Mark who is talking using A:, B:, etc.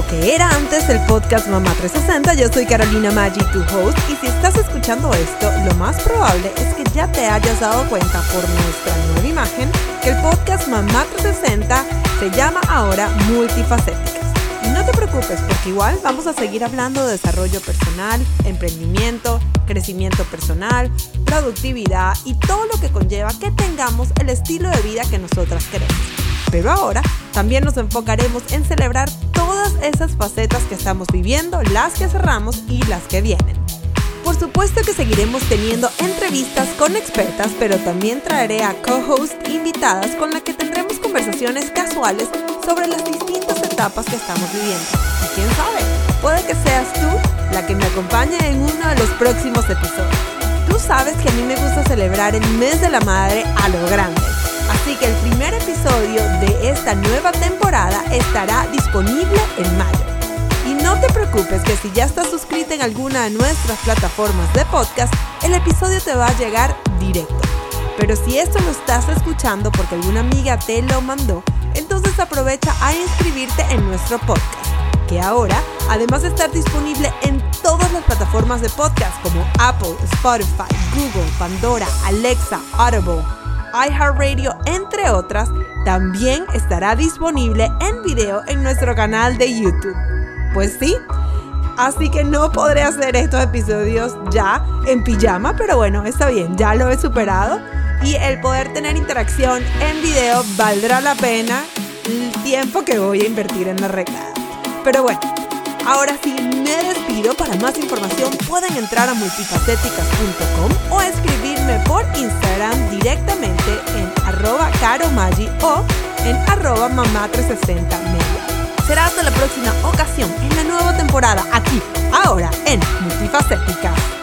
A: que era antes el podcast Mamá 360. Yo soy Carolina Maggi, tu host, y si estás escuchando esto, lo más probable es que ya te hayas dado cuenta por nuestra nueva imagen que el podcast Mamá 360 se llama ahora Multifacéticas. Y no te preocupes porque igual vamos a seguir hablando de desarrollo personal, emprendimiento, crecimiento personal, productividad y todo lo que conlleva que tengamos el estilo de vida que nosotras queremos. Pero ahora también nos enfocaremos en celebrar todas esas facetas que estamos viviendo, las que cerramos y las que vienen. Por supuesto que seguiremos teniendo entrevistas con expertas, pero también traeré a co-host invitadas con las que tendremos conversaciones casuales sobre las distintas etapas que estamos viviendo. Y quién sabe, puede que seas tú la que me acompañe en uno de los próximos episodios. Tú sabes que a mí me gusta celebrar el mes de la madre a lo grande Así que el primer episodio de esta nueva temporada estará disponible en mayo. Y no te preocupes que si ya estás suscrita en alguna de nuestras plataformas de podcast, el episodio te va a llegar directo. Pero si esto lo estás escuchando porque alguna amiga te lo mandó, entonces aprovecha a inscribirte en nuestro podcast, que ahora, además de estar disponible en todas las plataformas de podcast como Apple, Spotify, Google, Pandora, Alexa, Audible, iHeartRadio, entre otras, también estará disponible en video en nuestro canal de YouTube. Pues sí, así que no podré hacer estos episodios ya en pijama, pero bueno, está bien, ya lo he superado. Y el poder tener interacción en video valdrá la pena el tiempo que voy a invertir en la regla. Pero bueno, Ahora sí, me despido. Para más información pueden entrar a multifacéticas.com o escribirme Instagram directamente en arroba caromagi o en arroba mamá360 media. Será hasta la próxima ocasión en la nueva temporada aquí, ahora en Multifacéticas.